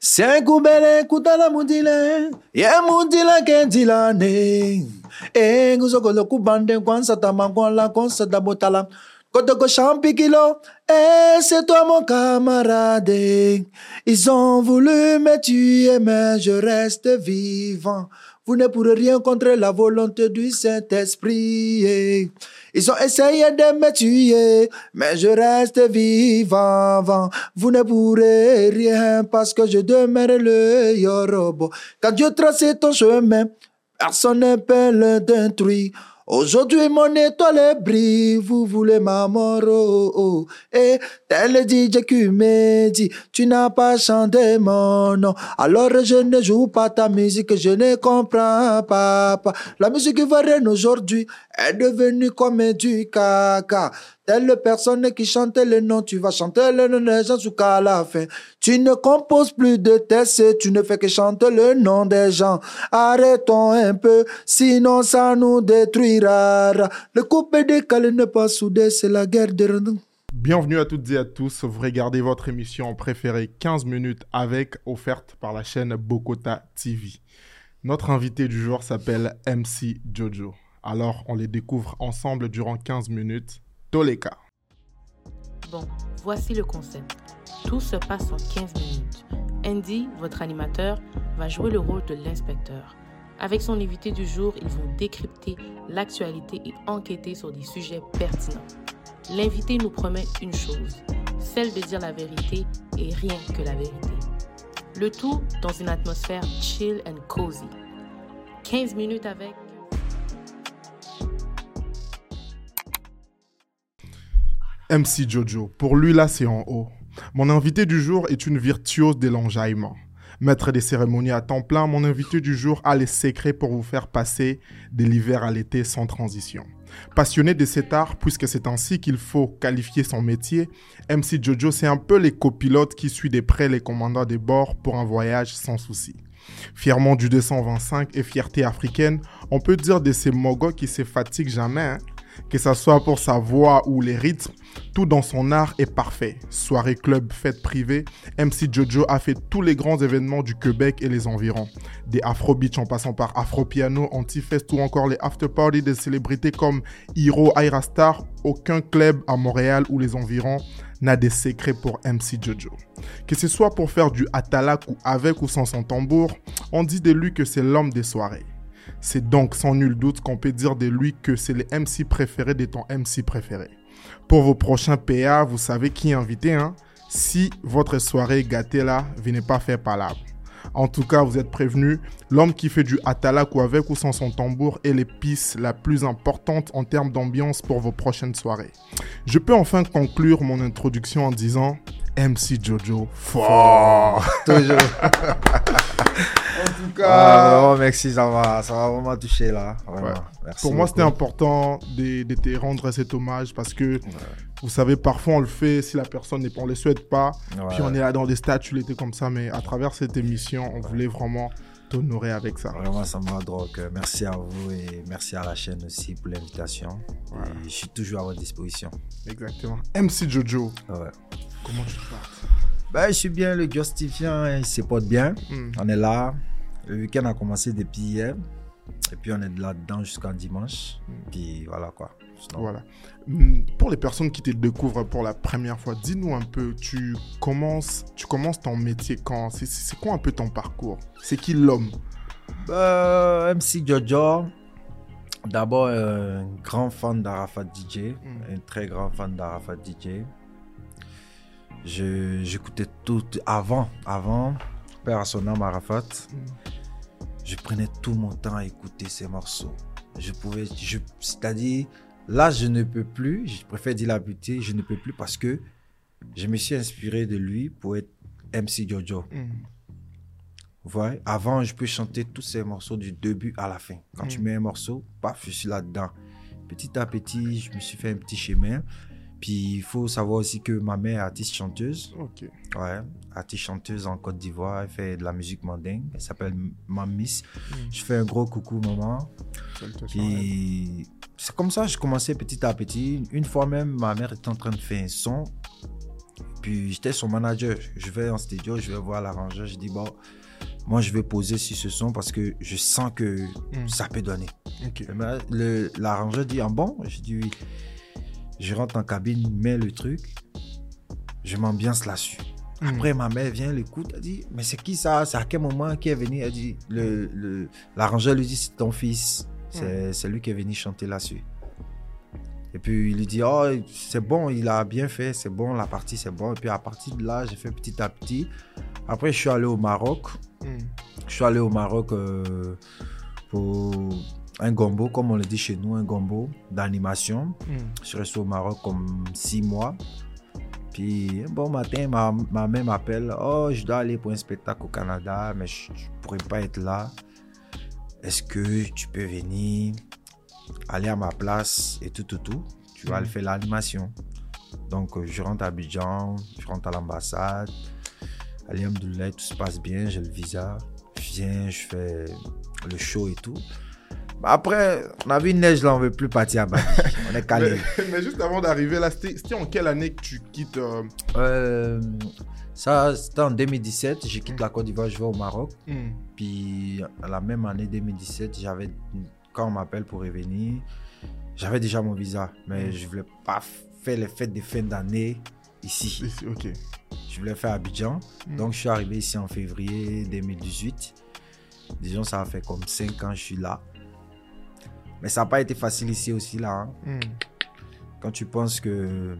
senkubele kutala mudile ye mudila kendilane. E nguzokolo kubande kwansata makwala konsata botala kotoko champikilo et c'est toi mon camarade ils ont voulu me tuer mais je reste vivant vous ne pourrez rien contre la volonté du Saint-Esprit. Ils ont essayé de me tuer, mais je reste vivant. Vous ne pourrez rien parce que je demeure le Yorobo. Quand Dieu trace ton chemin, personne ne peut le détruire. Aujourd'hui, mon étoile brille, vous voulez ma mort, oh, oh. Et tel DJ qui me dit, tu n'as pas chanté mon nom. Alors je ne joue pas ta musique, je ne comprends pas. La musique varie aujourd'hui est devenue comme du caca. Telle personne qui chantait le nom, tu vas chanter le nom des gens jusqu'à la fin. Tu ne composes plus de textes, tu ne fais que chanter le nom des gens. Arrêtons un peu, sinon ça nous détruira. Le couple décalé n'est pas soudé, c'est la guerre de Bienvenue à toutes et à tous. Vous regardez votre émission préférée 15 minutes avec, offerte par la chaîne Bokota TV. Notre invité du jour s'appelle MC Jojo. Alors, on les découvre ensemble durant 15 minutes. Toleka. Bon, voici le concept. Tout se passe en 15 minutes. Andy, votre animateur, va jouer le rôle de l'inspecteur. Avec son invité du jour, ils vont décrypter l'actualité et enquêter sur des sujets pertinents. L'invité nous promet une chose, celle de dire la vérité et rien que la vérité. Le tout dans une atmosphère chill and cozy. 15 minutes avec MC Jojo. Pour lui, là, c'est en haut. Mon invité du jour est une virtuose de l'enjaillement. Maître des cérémonies à temps plein, mon invité du jour a les secrets pour vous faire passer de l'hiver à l'été sans transition. Passionné de cet art, puisque c'est ainsi qu'il faut qualifier son métier, MC Jojo, c'est un peu les copilotes qui suivent de près les commandants des bords pour un voyage sans souci. Fièrement du 225 et fierté africaine, on peut dire de ces mogos qui se fatiguent jamais, hein que ce soit pour sa voix ou les rythmes, tout dans son art est parfait. Soirée club, fête privée, MC Jojo a fait tous les grands événements du Québec et les environs. Des Afro Beach en passant par Afro Piano, Antifest ou encore les after parties des célébrités comme Hiro Star, aucun club à Montréal ou les environs n'a des secrets pour MC Jojo. Que ce soit pour faire du atalak ou avec ou sans son tambour, on dit de lui que c'est l'homme des soirées. C'est donc sans nul doute qu'on peut dire de lui que c'est le MC préféré de ton MC préféré. Pour vos prochains PA, vous savez qui invité. Hein? Si votre soirée est gâtée là, venez pas faire palabre. En tout cas, vous êtes prévenus, l'homme qui fait du atalak ou avec ou sans son tambour est l'épice la plus importante en termes d'ambiance pour vos prochaines soirées. Je peux enfin conclure mon introduction en disant MC Jojo fort. Toujours. en tout cas. Ah, merci, ça va, ça va vraiment toucher là. Pour moi, c'était important de, te rendre cet hommage parce que vous savez, parfois on le fait si la personne n'est pas, on le souhaite pas. Puis on est là dans des statuts, il était comme ça, mais à travers cette émission, on voulait vraiment t'honorer avec ça. Vraiment, ça m'a donc merci à vous et merci à la chaîne aussi pour l'invitation. Je suis toujours à votre disposition. Exactement. MC Jojo. Ouais. Comment tu te portes ben, Je suis bien, le justifiant, il se porte bien. Hmm. On est là. Le week-end a commencé depuis hier. Et puis on est là-dedans jusqu'à dimanche. Hmm. Puis voilà quoi. Voilà. Hmm, pour les personnes qui te découvrent pour la première fois, dis-nous un peu, tu commences, tu commences ton métier quand? C'est quoi un peu ton parcours? C'est qui l'homme? Ben, MC Jojo, d'abord un grand fan d'Arafat DJ, un très grand fan d'Arafat DJ. J'écoutais tout avant, avant, Père Sonam Arafat. Je prenais tout mon temps à écouter ces morceaux. Je pouvais, c'est-à-dire, là, je ne peux plus, je préfère dire la beauté, je ne peux plus parce que je me suis inspiré de lui pour être MC Jojo. Mm. Avant, je peux chanter tous ces morceaux du début à la fin. Quand tu mm. mets un morceau, paf, je suis là-dedans. Petit à petit, je me suis fait un petit chemin. Puis il faut savoir aussi que ma mère est artiste chanteuse. Ok. Ouais, artiste chanteuse en Côte d'Ivoire. Elle fait de la musique mandingue. Elle s'appelle Mamis. Hmm. Je fais un gros coucou, maman. Puis c'est comme ça que je commençais petit à petit. Une fois même, ma mère était en train de faire un son. puis j'étais son manager. Je vais en studio, je vais voir l'arrangeur. Je dis, bon, moi je vais poser sur ce son parce que je sens que Mm. ça peut donner. Ok. Et le- L'arrangeur dit, ah bon? Je dis oui. Je rentre en cabine, mets le truc, je m'ambiance là-dessus. Mm. Après, ma mère vient, elle écoute, elle dit, mais c'est qui ça? C'est à quel moment qui est venu? Elle dit, le, le- l'arrangeur lui dit, c'est ton fils. C'est, c'est lui qui est venu chanter là-dessus. Et puis il lui dit, oh, c'est bon, il a bien fait, c'est bon, la partie c'est bon. Et puis à partir de là, j'ai fait petit à petit. Après, je suis allé au Maroc. Mm. Je suis allé au Maroc euh, pour un gombo, comme on le dit chez nous, un gombo d'animation. Mm. Je suis resté au Maroc comme six mois. Puis un bon matin, ma, ma mère m'appelle. Oh, je dois aller pour un spectacle au Canada, mais je ne pourrais pas être là. Est-ce que tu peux venir aller à ma place et tout, tout, tout? Tu vas le faire l'animation. Donc, euh, je rentre à Abidjan, je rentre à l'ambassade. Alhamdoulilah, tout se passe bien, j'ai le visa. Je viens, je fais le show et tout. Après, on a vu une neige là, on ne veut plus partir à Bali. On est calé. Mais, mais juste avant d'arriver là, c'était en quelle année que tu quittes euh, Euh, ça, c'était en 2017. Je quitte la Côte d'Ivoire, je vais au Maroc. mm. Puis, la même année 2017, j'avais, quand on m'appelle pour revenir, j'avais déjà mon visa. Mais Mm. je voulais pas faire les fêtes de fin d'année ici. Je voulais faire Abidjan. Mm. Donc, je suis arrivé ici en février 2018. Disons, ça a fait comme 5 ans que je suis là. Mais ça n'a pas été facile ici aussi, là. hein. Mm. Quand tu penses que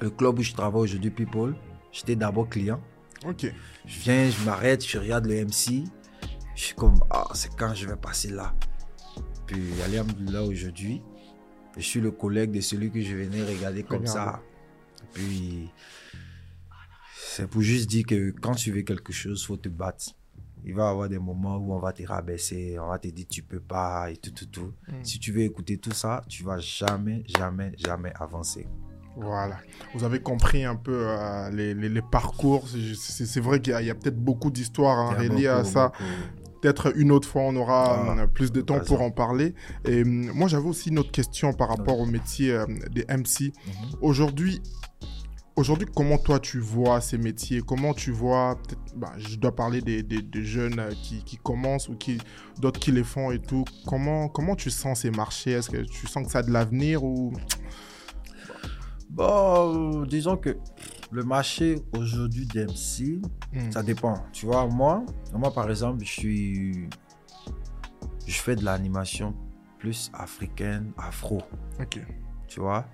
le club où je travaille aujourd'hui, People, j'étais d'abord client. Ok. Je viens, je m'arrête, je regarde le MC. Je suis comme, ah, c'est quand je vais passer là. Puis, là aujourd'hui, je suis le collègue de celui que je venais regarder comme Regarde. ça. Puis, c'est pour juste dire que quand tu veux quelque chose, faut te battre. Il va y avoir des moments où on va te rabaisser, on va te dire tu peux pas et tout, tout, tout. Mm. Si tu veux écouter tout ça, tu vas jamais, jamais, jamais avancer. Voilà. Vous avez compris un peu euh, les, les- les parcours. C'est- vrai qu'il y a, il y a peut-être beaucoup d'histoires hein, reliées à ça. beaucoup. Peut-être une autre fois, on aura Ah, euh, plus de temps pour en parler. Et hum, moi, j'avais aussi une autre question par rapport au métier euh, des MC. Mhm. Aujourd'hui, aujourd'hui, comment toi tu vois ces métiers? Comment tu vois bah, Je dois parler des, des- des jeunes euh, qui, qui commencent ou qui d'autres qui les font et tout. Comment comment tu sens ces marchés? Est-ce que tu sens que ça a de l'avenir ou? Bon, euh, disons que le marché aujourd'hui d'MC, Hmm. ça dépend. Tu vois, moi, moi par exemple, je suis. Je fais de l'animation plus africaine, afro. Ok. Tu vois?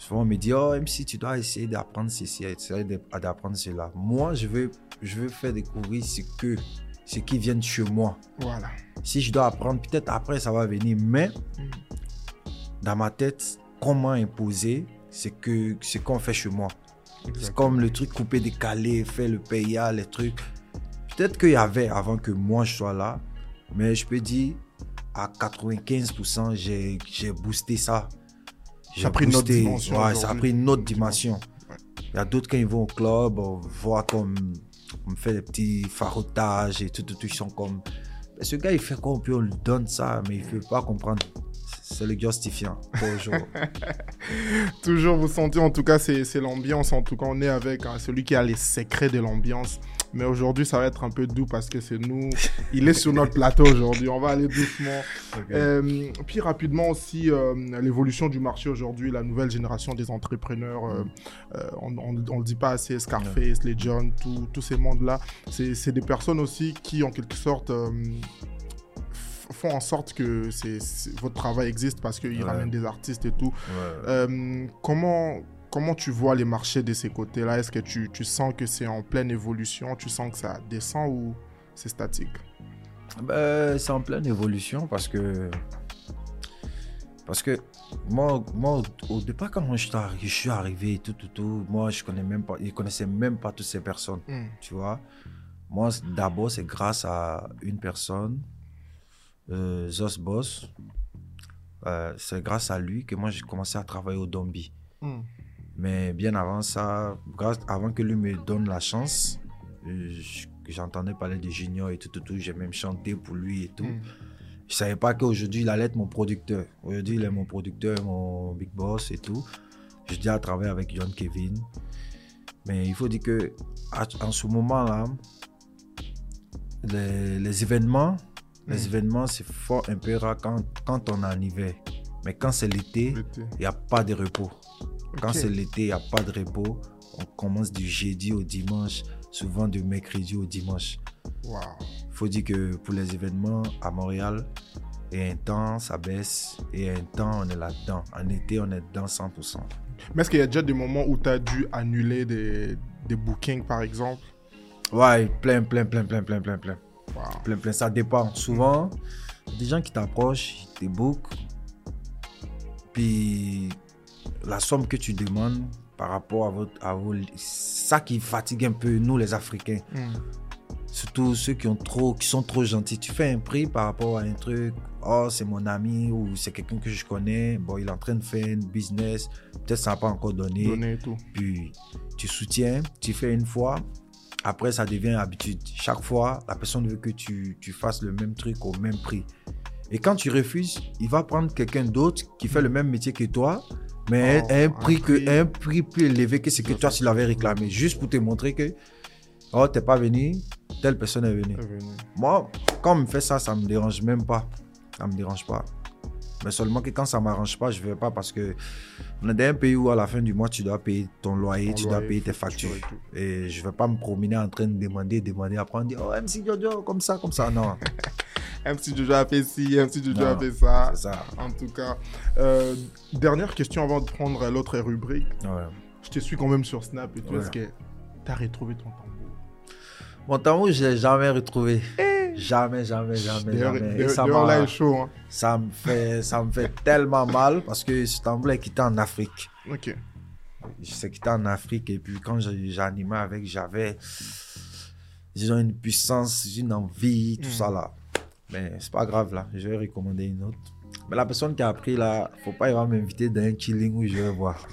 Souvent, on me dit, oh, MC, tu dois essayer d'apprendre ceci, essayer d'apprendre cela. Moi, je veux, je veux faire découvrir ce, que, ce qui vient de chez moi. Voilà. Si je dois apprendre, peut-être après, ça va venir. Mais Mm. dans ma tête, comment imposer ce que ce qu'on fait chez moi? C'est comme le truc coupé, décalé, faire le paya, les trucs. Peut-être qu'il y avait avant que moi je sois là, mais je peux dire à 95%, j'ai j'ai boosté ça. Ça a pris une autre dimension Ouais, ça a aujourd'hui. pris une autre dimension. Ouais. Il y a d'autres quand ils vont au club, on voit comme on fait des petits farotages et tout, tout, tout, ils sont comme. Ce gars, il fait quoi? Puis on lui donne ça, mais il ne veut pas comprendre. C'est le justifiant, toujours. Toujours vous sentez, en tout cas, c'est c'est l'ambiance. En tout cas, on est avec hein, celui qui a les secrets de l'ambiance. Mais aujourd'hui, ça va être un peu doux parce que c'est nous. Il est sur notre plateau aujourd'hui. On va aller doucement. Euh, puis rapidement aussi, euh, l'évolution du marché aujourd'hui, la nouvelle génération des entrepreneurs. euh, on ne le dit pas assez, Scarface, les John, tous ces mondes-là. C'est des personnes aussi qui, en quelque sorte. font en sorte que votre travail existe parce qu'ils Ouais. ramènent des artistes et tout. Ouais. Comment, comment tu vois les marchés de ces côtés-là? Est-ce que tu, tu sens que c'est en pleine évolution? Tu sens que ça descend ou c'est statique? Ben, c'est en pleine évolution parce que. Parce que moi, moi au- départ, quand je suis arrivé, tout, tout, tout, moi, je connais même pas, je connaissais même pas toutes ces personnes, tu vois. Moi, d'abord, c'est grâce à une personne, euh, Zos Boss. Euh, c'est grâce à lui que moi, j'ai commencé à travailler au Dombi. Mm. Mais bien avant ça, avant que lui me donne la chance, euh, je- j'entendais parler de Junior et tout, tout, tout. J'ai même chanté pour lui et tout. Mm. Je savais pas qu'aujourd'hui, il allait être mon producteur. Aujourd'hui, il est mon producteur, mon big boss et tout. J'ai déjà travaillé avec John Kevin. Mais il faut dire que à- en ce moment-là, les, les événements, les Mm. événements, c'est fort un peu rare quand, quand on est en hiver. Mais quand c'est L'été. il n'y a pas de repos. Quand c'est l'été, il n'y a pas de repos. On commence du jeudi au dimanche, souvent du mercredi au dimanche. Il faut dire que pour les événements à Montréal, et un temps, ça baisse. Et un temps, on est là-dedans. En été, on est dedans 100%. Mais est-ce qu'il y a déjà des moments où tu as dû annuler des, des bookings, par exemple? Ouais, plein, plein, plein, plein, plein, plein, plein. Plein, plein. Ça dépend. Souvent, des gens qui t'approchent, ils te bookent. Puis, la somme que tu demandes par rapport à votre. À vos, ça qui fatigue un peu nous, les Africains. Hmm. Surtout ceux qui, ont trop, qui sont trop gentils. Tu fais un prix par rapport à un truc. Oh, c'est mon ami ou c'est quelqu'un que je connais. Bon, il est en train de faire un business. Peut-être ça n'a pas encore donné. Donner et tout. Puis tu soutiens, tu fais une fois. Après, ça devient habitude. Chaque fois, la personne veut que tu, tu fasses le même truc au même prix. Et quand tu refuses, il va prendre quelqu'un d'autre qui fait le même métier que toi, mais Oh, un, un prix que, un prix plus élevé que ce que toi, tu l'avais réclamé. Juste pour te montrer que, oh, t'es pas venu, telle personne est venue. Moi, quand on me fait ça, ça me dérange même pas. Ça me dérange pas. Mais seulement que quand ça m'arrange pas, je vais pas parce que on est dans un pays où à la fin du mois, tu dois payer ton loyer, Ton tu dois payer tes facture factures. et. Et je vais pas me promener en train de demander, demander, après on dit, oh MC Jojo, comme ça, comme ça. Non, MC Jojo a fait ci, MC Jojo a Non, fait ça. c'est ça. En tout cas, euh, dernière question avant de prendre l'autre rubrique. Ouais. Je te suis quand même sur Snap et tout. Ouais. Est-ce que tu as retrouvé ton tambour Mon tambour, je l'ai jamais retrouvé. Jamais, jamais, jamais, jamais. Et ça, m'a- chaud. Hein. ça me fait, ça me fait tellement mal parce que ce tambour est quitté en Afrique. Ok. Je sais quitté en Afrique et puis quand j'animais avec, j'avais, disons, une puissance, une envie, tout Mm. ça là. Mais c'est pas grave là, je vais recommander une autre. Mais la personne qui a pris là, faut pas, il va m'inviter dans un chilling où je vais voir.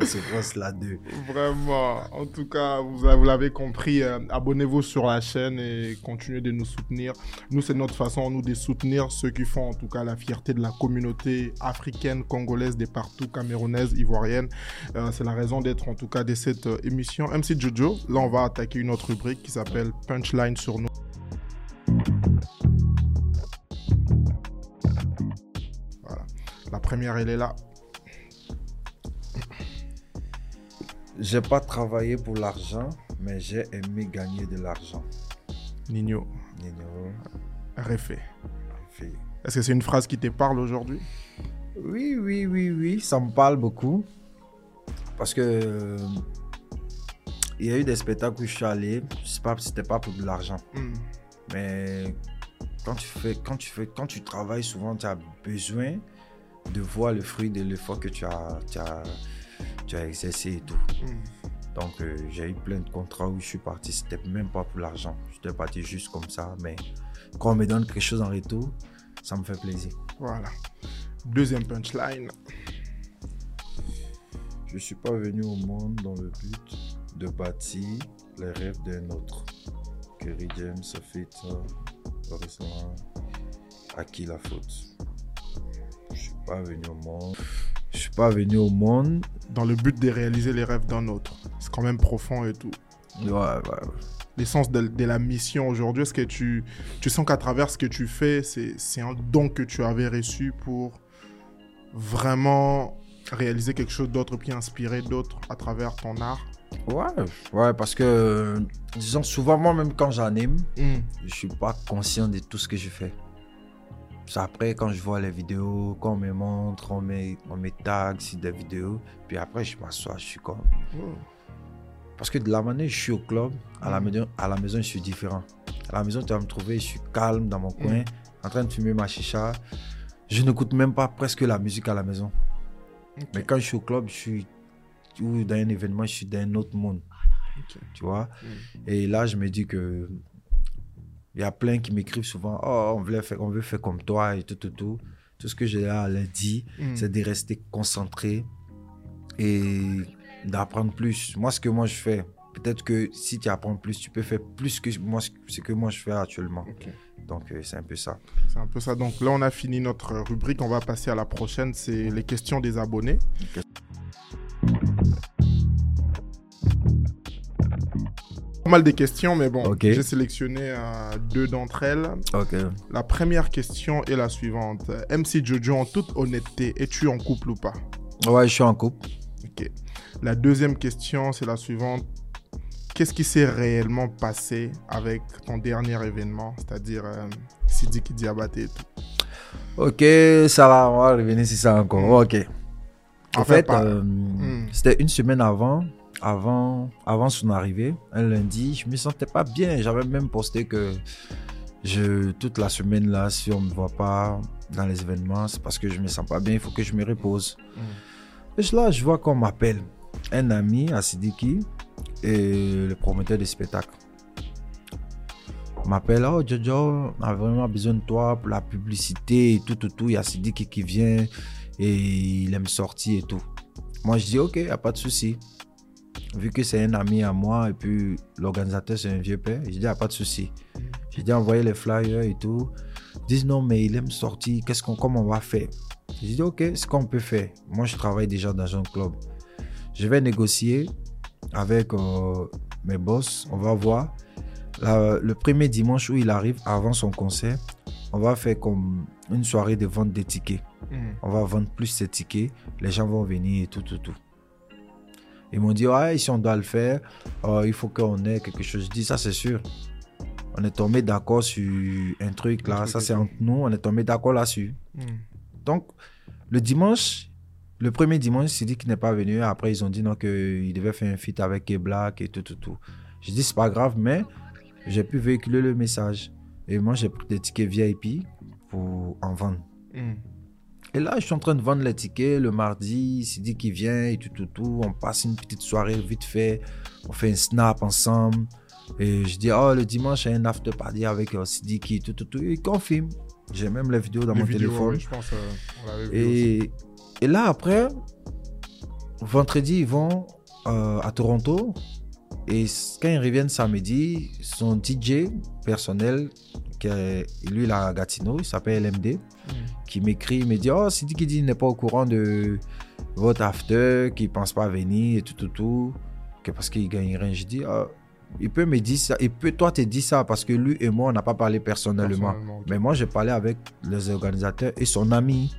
On se passe là deux. Vraiment. En tout cas, vous, l'avez compris, euh, abonnez-vous sur la chaîne et continuez de nous soutenir. Nous, c'est notre façon, nous, de soutenir ceux qui font en tout cas la fierté de la communauté africaine, congolaise, des partout, camerounaise, ivoirienne. Euh, c'est la raison d'être en tout cas de cette euh, émission. MC Jojo, là, on va attaquer une autre rubrique qui s'appelle Punchline sur nous. Voilà. La première, elle est là. J'ai pas travaillé pour l'argent, mais j'ai aimé gagner de l'argent. Nino, Nino, refait. fille. Est-ce que c'est une phrase qui te parle aujourd'hui? Oui, oui, oui, oui, ça me parle beaucoup. Parce que il y a eu des spectacles où je suis allé, c'était pas pour de l'argent. Hmm. Mais quand tu fais, quand tu fais, quand tu travailles, souvent tu as besoin de voir le fruit de l'effort que tu as, tu as, tu as exercé et tout. Hmm. Donc euh, j'ai eu plein de contrats où je suis parti, c'était même pas pour l'argent. J'étais parti juste comme ça, mais quand on me donne quelque chose en retour, ça me fait plaisir. Voilà. Deuxième punchline. Je suis pas venu au monde dans le but de bâtir les rêves d'un autre. Kerry James, Feta, Boris à qui la faute? Je suis pas venu au monde. Pas venu au monde. Dans le but de réaliser les rêves d'un autre. C'est quand même profond et tout. Ouais, ouais. L'essence de, de la mission aujourd'hui, est-ce que tu, tu sens qu'à travers ce que tu fais, c'est un don que tu avais reçu pour vraiment réaliser quelque chose d'autre, puis inspirer d'autres à travers ton art? Ouais, ouais, parce que, disons, souvent, moi-même, quand j'anime, Hmm. je suis pas conscient de tout ce que je fais. Après, quand je vois les vidéos, quand on me montre, on me, on me tag sur des vidéos, puis après, je m'assois, je suis comme. Oh. Parce que de la manière je suis au club, à la, Mm. maison, à la maison, je suis différent. À la maison, tu vas me trouver, je suis calme dans mon coin, en train de fumer ma chicha. Je n'écoute même pas presque la musique à la maison. Mais quand je suis au club, je suis. Ou dans un événement, je suis dans un autre monde. Ok. Tu vois? Et là, je me dis que. Il y a plein qui m'écrivent souvent Oh, on veut, faire, on veut faire comme toi et tout, tout, tout. Tout ce que j'ai à leur dire, Mm. c'est de rester concentré et d'apprendre plus. Moi, ce que moi je fais, peut-être que si tu apprends plus, tu peux faire plus que moi, ce que moi je fais actuellement. Donc, euh, c'est un peu ça. C'est un peu ça. Donc là, on a fini notre rubrique. On va passer à la prochaine. C'est les questions des abonnés. Pas mal de questions, mais bon, j'ai sélectionné euh, deux d'entre elles. La première question est la suivante. MC Jojo, en toute honnêteté, es-tu en couple ou pas? Ouais, je suis en couple. Ok. La deuxième question, c'est la suivante. Qu'est-ce qui s'est réellement passé avec ton dernier événement, c'est-à-dire euh, Sidiki Diabaté et tout? Ok, ça va, on va revenir sur ça encore. Ok. En fait, euh, Hmm. c'était une semaine avant, avant, avant son arrivée, un lundi, je me sentais pas bien. J'avais même posté que je, toute la semaine là, si on me voit pas dans les événements, c'est parce que je me sens pas bien. Il faut que je me repose. Hmm. Et là, je vois qu'on m'appelle un ami à Sidiki et le promoteur de spectacle. M'appelle, oh Jojo, on a vraiment besoin de toi pour la publicité et tout, tout, tout. Il y a Sidiki qui vient et il aime sortir et tout. Moi, je dis, ok, y a pas de souci. Vu que c'est un ami à moi et puis l'organisateur, c'est un vieux père, je dis, y a pas de souci. J'ai dit, envoyer les flyers et tout. Ils disent, non, mais il aime sortir, qu'est-ce qu'on, comment on va faire? J'ai dit, ok, ce qu'on peut faire. Moi, je travaille déjà dans un club. Je vais négocier avec euh, mes boss. On va voir. La- le premier dimanche où il arrive, avant son concert, on va faire comme une soirée de vente des tickets. Hmm. On va vendre plus ces tickets. Les gens vont venir et tout, tout, tout. Ils m'ont dit, ouais, si on doit le faire, euh, il faut qu'on ait quelque chose. Je dis, ça, c'est sûr. On est tombé d'accord sur un truc Un là. truc Ça, c'est entre nous. On est tombé d'accord là-dessus. Hmm. Donc, le dimanche, le premier dimanche, c'est dit qu'il n'est pas venu. Après, ils ont dit non, qu'il devait faire un feat avec K-Black et tout, tout, tout. J'ai dit, c'est pas grave, mais j'ai pu véhiculer le message. Et moi, j'ai pris des tickets VIP pour en vendre. Hmm. Et là, je suis en train de vendre les tickets le mardi. C'est dit qu'il vient et tout, tout, tout. On passe une petite soirée vite fait. On fait un snap ensemble. Et je dis, oh, le dimanche, il y a un after party avec euh, Sidiki, tout, tout, tout. Et il confirme. J'ai même les vidéos dans Les mon vidéos, téléphone. oui, je pense, euh, on aussi. Et, et là, après, vendredi, ils vont euh, à Toronto. Et quand ils reviennent samedi, son DJ personnel, qui est, lui, il à Gatineau, il s'appelle LMD, Hmm. qui m'écrit, il me dit Oh, Sidi qui dit, il n'est pas au courant de votre after, qu'il ne pense pas venir et tout, tout, tout, que parce qu'il gagne rien. Je dis Ah, Il peut me dire ça, il peut toi te dire ça parce que lui et moi, on n'a pas parlé personnellement. Mais moi, j'ai parlé avec les organisateurs et son ami.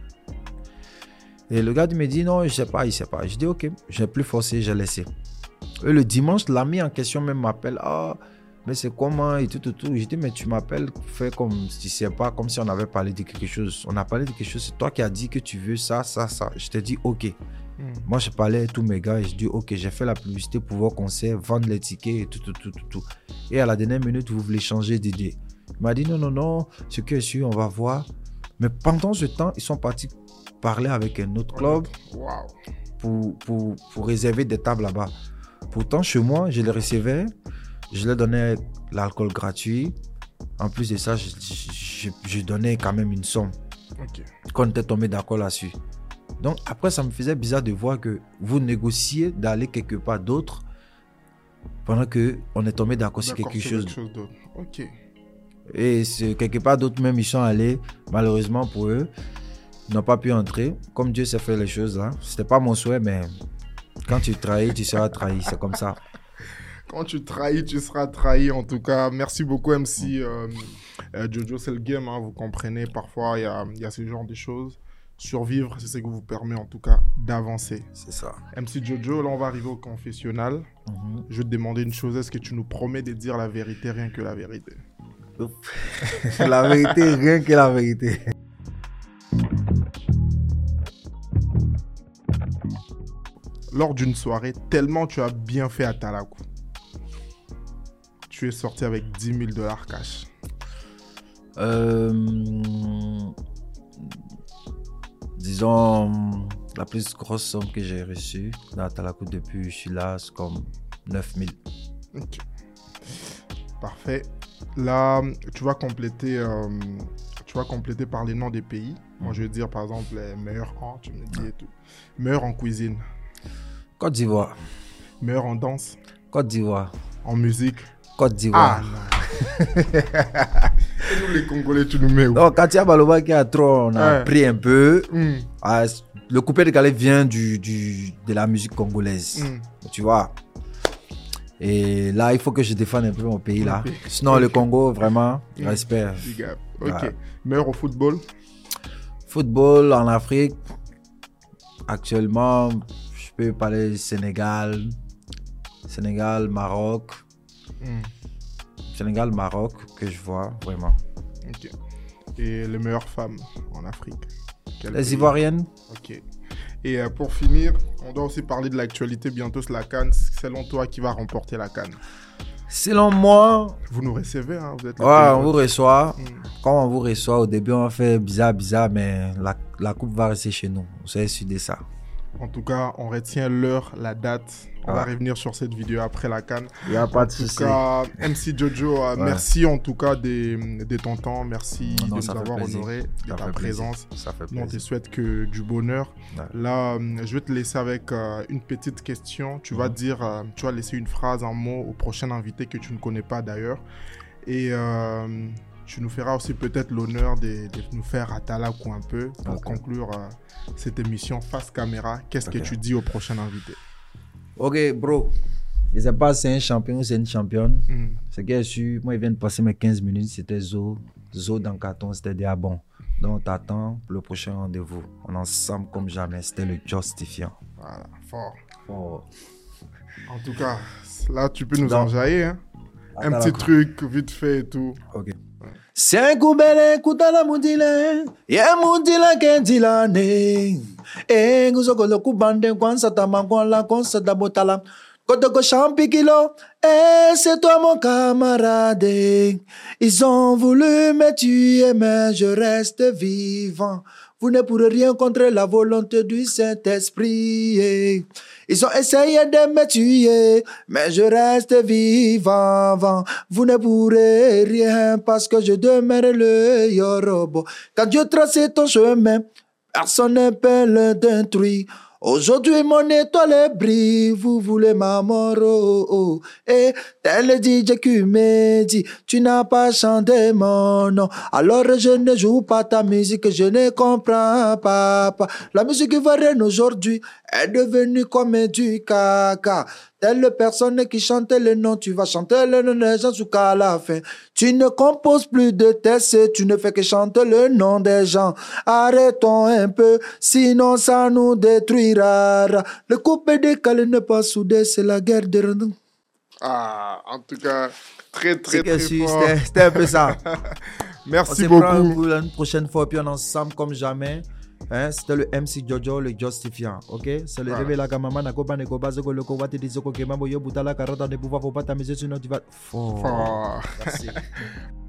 Et le gars il me dit non, je sais pas, il sait pas. Je dis ok, j'ai plus forcé, j'ai laissé. Et le dimanche, l'ami en question même m'appelle. Ah, mais c'est comment et tout, tout, tout. Je dis mais tu m'appelles, fais comme si tu sais pas, comme si on avait parlé de quelque chose. On a parlé de quelque chose, c'est toi qui as dit que tu veux ça, ça, ça. Je t'ai dit ok. Hmm. Moi, je parlais à tous mes gars et je dis, OK, j'ai fait la publicité pour vos concerts, vendre les tickets et tout, tout, tout, tout, tout. Et à la dernière minute, vous voulez changer d'idée. Il m'a dit, non, non, non, ce que je suis, on va voir. Mais pendant ce temps, ils sont partis parler avec un autre club pour, pour, pour réserver des tables là-bas. Pourtant, chez moi, je les recevais, je leur donnais l'alcool gratuit. En plus de ça, je, je- je donnais quand même une somme Ok. qu'on était tombé d'accord là-dessus. Donc après, ça me faisait bizarre de voir que vous négociez d'aller quelque part d'autre pendant que on est tombé d'accord sur quelque chose. quelque chose d'autre. Ok. Et quelque part d'autre même, ils sont allés, malheureusement pour eux, n'ont pas pu entrer. Comme Dieu sait faire les choses là. C'était pas mon souhait, mais quand tu trahis, tu seras trahi. C'est comme ça. Quand tu trahis, tu seras trahi. En tout cas, merci beaucoup, MC. euh, euh, Jojo, c'est le game, hein, vous comprenez. Parfois, il y a, il y a ce genre de choses. Survivre, c'est ce qui vous permet en tout cas d'avancer. C'est ça. MC Jojo, là, on va arriver au confessionnal. Mhm. Je vais te demander une chose. Est-ce que tu nous promets de dire la vérité, rien que la vérité? La vérité, rien que la vérité. Lors d'une soirée, tellement tu as bien fait à Talakou, tu es sorti avec 10 000 dollars cash. Euh, disons, la plus grosse somme que j'ai reçue dans Talakou depuis que je suis là, c'est comme 9000. Ok. Parfait. Là, tu vas compléter, euh, tu vas compléter par les noms des pays. Moi, je veux dire, par exemple, les meilleurs en, tu me dis et tout. Meilleurs en cuisine, Côte d'Ivoire, meilleurs en danse, Côte d'Ivoire, en musique. Côte Ah d'Ivoire. Et nous, les Congolais, tu nous mets où? Donc, Katia Baloba qui a trop, on a Ouais. pris un peu. Hmm, Ah, le coupé de Calais vient du, du, de la musique congolaise. hmm. Tu vois. Et là, il faut que je défende un peu mon pays là. Sinon, le Congo, vraiment, Mm. respect. Ok. Meilleur au football? Football en Afrique, actuellement, peux parler Sénégal, Sénégal, Maroc, Hmm, Sénégal, Maroc que je vois vraiment. Et les meilleures femmes en Afrique? Quel Les pays? Ivoiriennes, Ok. Et euh, pour finir, on doit aussi parler de l'actualité. Bientôt, c'est la Cannes. Selon toi, qui va remporter la Cannes? Selon moi, Vous nous recevez, hein Vous êtes ouais, on vous reçoit. Hmm. Quand on vous reçoit, au début, on fait bizarre, bizarre, mais la, la coupe va rester chez nous. Vous savez, sûr de ça. En tout cas, on retient l'heure, la date. On va Ouais. revenir sur cette vidéo après la Cannes. Il n'y a pas En tout cas, MC Jojo, euh, Ouais. merci en tout cas de, de ton temps. Merci Non, de nous avoir plaisir. honorés de Ça ta fait plaisir. présence. Ça fait Nous, on te plaisir. souhaite que du bonheur. Ouais. Là, euh, je vais te laisser avec euh, une petite question. Tu vas Mhm. dire, euh, tu vas laisser une phrase, un mot au prochain invité que tu ne connais pas d'ailleurs. Et euh, tu nous feras aussi peut-être l'honneur de, de nous faire Atalakou un peu pour conclure euh, cette émission face caméra. Qu'est-ce que tu dis au prochain invité? Ok, bro. Je sais pas si c'est un champion ou c'est une championne. Hmm. Ce qui est sûr, moi, il vient de passer mes 15 minutes. C'était Zo. Zo dans le carton, c'était déjà bon. Donc, on t'attend pour le prochain rendez-vous. On est ensemble comme jamais. C'était le justifiant. Voilà, fort. Oh. En tout cas, là, tu peux nous enjailler. Hein? Un petit truc vite fait et tout. Ok. Senkubele kutala mudile ye mudila kendilane e nguzogolo kubande kwanza tamangwala konsa dabotala Kotoko champikilo, et c'est toi mon camarade. Ils ont voulu me tuer, mais je reste vivant. Vous ne pourrez rien contre la volonté du Saint-Esprit. Ils ont essayé de me tuer, mais je reste vivant. Vous ne pourrez rien parce que je demeure le Yorobo. Quand Dieu traçait ton chemin, personne ne peut le détruire. Aujourd'hui, mon étoile brille, vous voulez ma mort, oh, oh. Et tel DJ dit, tu n'as pas chanté mon nom. Alors je ne joue pas ta musique, je ne comprends pas. pas. La musique ivoirienne aujourd'hui est devenue comme du caca. Telle personne qui chantait le nom, tu vas chanter le nom des gens jusqu'à la fin. Tu ne composes plus de textes, tu ne fais que chanter le nom des gens. Arrêtons un peu, sinon ça nous détruira. Le couple décalé n'est pas soudé, c'est la guerre de rendez Ah, en tout cas, très, très, très fort. c'était c'était un peu ça. On Merci se prend beaucoup. pour une prochaine fois, puis on est ensemble comme jamais. Hein, c'était le MC Jojo, le justifiant. Ok? C'est le réveil la gamama, na koba, ne koba, zoko, le kowa, te di, zoko, kema, boyo, butala, karota, ne pouvoir, faut pas t'amuser, sinon tu vas. Fort. Fort. Merci.